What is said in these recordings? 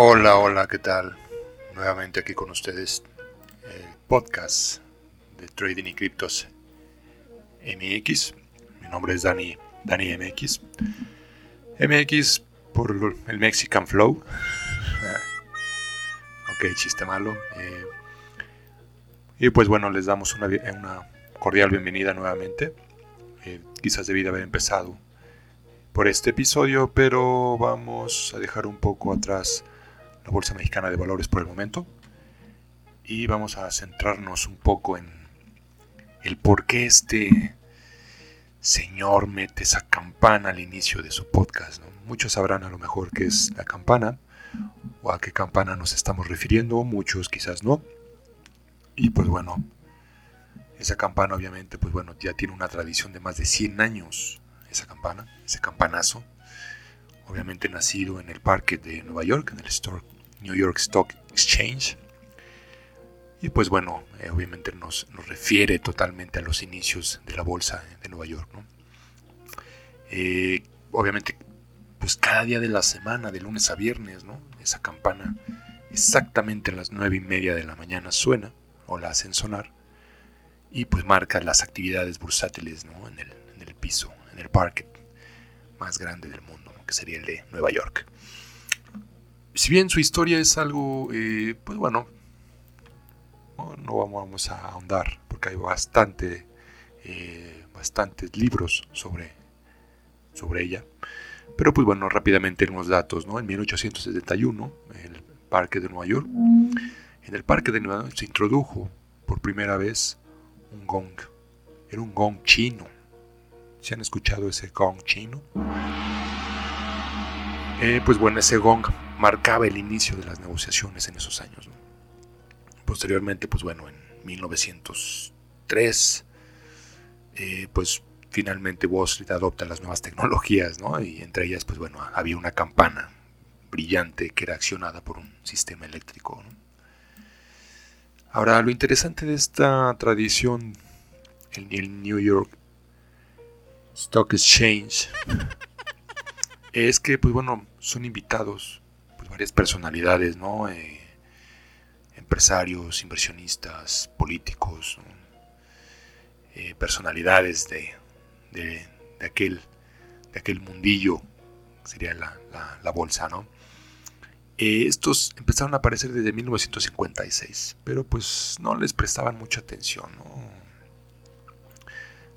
Hola, hola, ¿qué tal? Nuevamente aquí con ustedes el podcast de Trading y Criptos MX. Mi nombre es Dani, Dani MX. MX por el Mexican Flow. ok, chiste malo. Eh, y pues bueno, les damos una, una cordial bienvenida nuevamente. Eh, quizás debido haber empezado por este episodio, pero vamos a dejar un poco atrás la Bolsa Mexicana de Valores por el momento y vamos a centrarnos un poco en el por qué este señor mete esa campana al inicio de su podcast. Muchos sabrán a lo mejor qué es la campana o a qué campana nos estamos refiriendo, muchos quizás no. Y pues bueno, esa campana obviamente pues bueno ya tiene una tradición de más de 100 años, esa campana, ese campanazo. Obviamente nacido en el parque de Nueva York, en el Store New York Stock Exchange. Y pues bueno, eh, obviamente nos, refiere totalmente a los inicios de la bolsa de Nueva York. Eh, obviamente, pues cada día de la semana, de lunes a viernes, ¿no? esa campana exactamente a las nueve y media de la mañana suena o la hacen sonar y pues marca las actividades bursátiles ¿no? en el piso, en el parque más grande del mundo, que sería el de Nueva York si bien su historia es algo, eh, pues bueno, no vamos a ahondar porque hay bastante, eh, bastantes libros sobre, sobre ella. Pero pues bueno, rápidamente unos datos, ¿no? En 1871, el Parque de Nueva York, en el Parque de Nueva York se introdujo por primera vez un gong. Era un gong chino. ¿Se han escuchado ese gong chino? Eh, pues bueno, ese gong marcaba el inicio de las negociaciones en esos años. Posteriormente, pues bueno, en 1903, eh, pues finalmente Wall Street adopta las nuevas tecnologías, ¿no? Y entre ellas, pues bueno, había una campana brillante que era accionada por un sistema eléctrico. Ahora, lo interesante de esta tradición, en el New York Stock Exchange, es que, pues bueno, son invitados varias personalidades, ¿no? Eh, empresarios, inversionistas, políticos, eh, personalidades de, de, aquel, de aquel mundillo, sería la, la, bolsa, ¿no? Eh, estos empezaron a aparecer desde 1956, pero pues no les prestaban mucha atención, ¿no?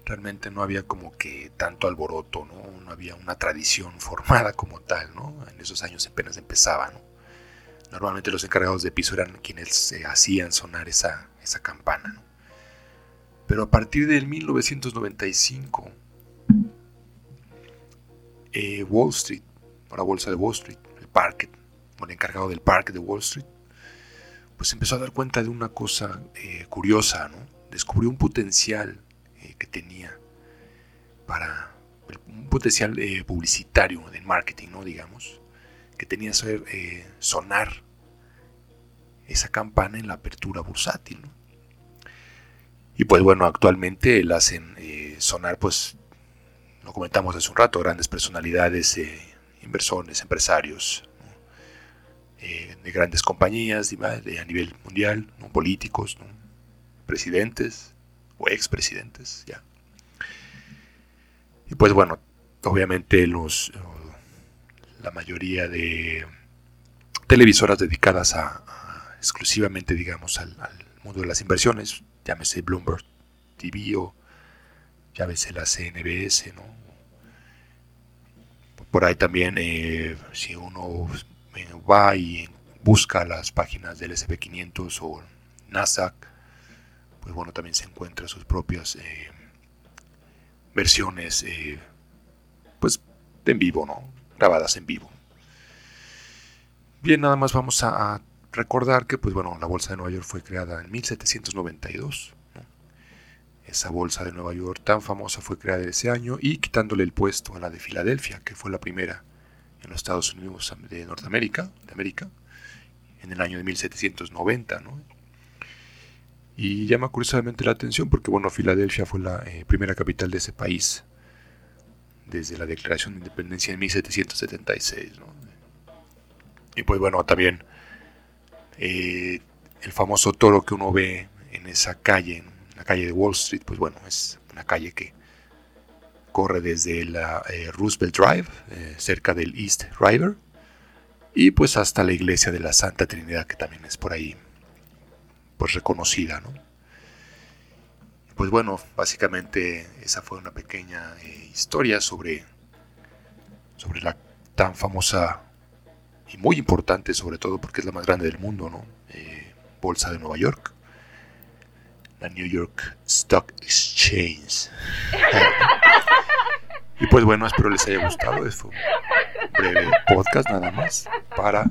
Realmente no había como que tanto alboroto, ¿no? No había una tradición formada como tal, ¿no? En esos años apenas empezaba, Normalmente los encargados de piso eran quienes hacían sonar esa, esa campana, Pero a partir del 1995, eh, Wall Street, o la bolsa de Wall Street, el parque, el encargado del parque de Wall Street, pues empezó a dar cuenta de una cosa eh, curiosa, ¿no? Descubrió un potencial eh, que tenía para un potencial eh, publicitario de marketing, ¿no? digamos, que tenía que eh, sonar esa campana en la apertura bursátil. Y pues bueno, actualmente la hacen sonar, pues, lo comentamos hace un rato, grandes personalidades, inversores, empresarios, de grandes compañías de, a nivel mundial, políticos, presidentes, o expresidentes, ya. Y pues bueno, obviamente los, la mayoría de televisoras dedicadas a, exclusivamente, digamos, al, mundo de las inversiones, llámese Bloomberg TV o llámese la CNBS, ¿no? Por ahí también, eh, si uno va y busca las páginas del SP500 o Nasdaq, pues bueno, también se encuentra sus propias eh, versiones, eh, pues, en vivo, ¿no? Grabadas en vivo. Bien, nada más vamos a, recordar que, pues bueno, la Bolsa de Nueva York fue creada en 1792. Esa Bolsa de Nueva York tan famosa fue creada ese año y quitándole el puesto a la de Filadelfia, que fue la primera en los Estados Unidos de Norteamérica, de América, en el año de 1790, ¿no? Y llama curiosamente la atención porque, bueno, Filadelfia fue la eh, primera capital de ese país desde la Declaración de Independencia en 1776. Y pues bueno, también eh, el famoso toro que uno ve en esa calle, en la calle de Wall Street, pues bueno, es una calle que corre desde la eh, Roosevelt Drive, cerca del East River, y pues hasta la iglesia de la Santa Trinidad, que también es por ahí, pues reconocida, ¿no? Pues bueno, básicamente esa fue una pequeña historia sobre, sobre la tan famosa y muy importante, sobre todo porque es la más grande del mundo, ¿no? Bolsa de Nueva York la New York Stock Exchange. y pues bueno, espero les haya gustado. Un breve podcast nada más para,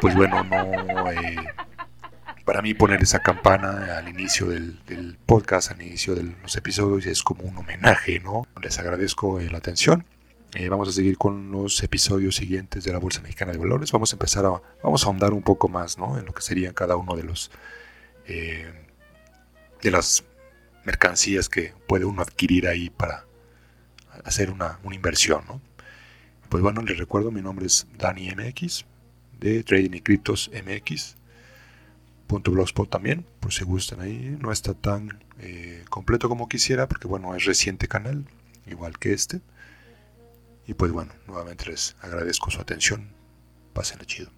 pues bueno, no... Eh, para mí poner esa campana al inicio del, podcast, al inicio de los episodios, es como un homenaje, ¿no? Les agradezco eh, la atención. Eh, vamos a seguir con los episodios siguientes de la Bolsa Mexicana de Valores. Vamos a empezar a, vamos a ahondar un poco más, ¿no? En lo que serían cada uno de los de las mercancías que puede uno adquirir ahí para hacer una, inversión. ¿no? Pues bueno, les recuerdo, mi nombre es Dani MX, de Trading y Criptos MX. .blogspot también, por si gustan ahí. No está tan eh, completo como quisiera, porque bueno, es reciente canal, igual que este. Y pues bueno, nuevamente les agradezco su atención. Pásenla chido.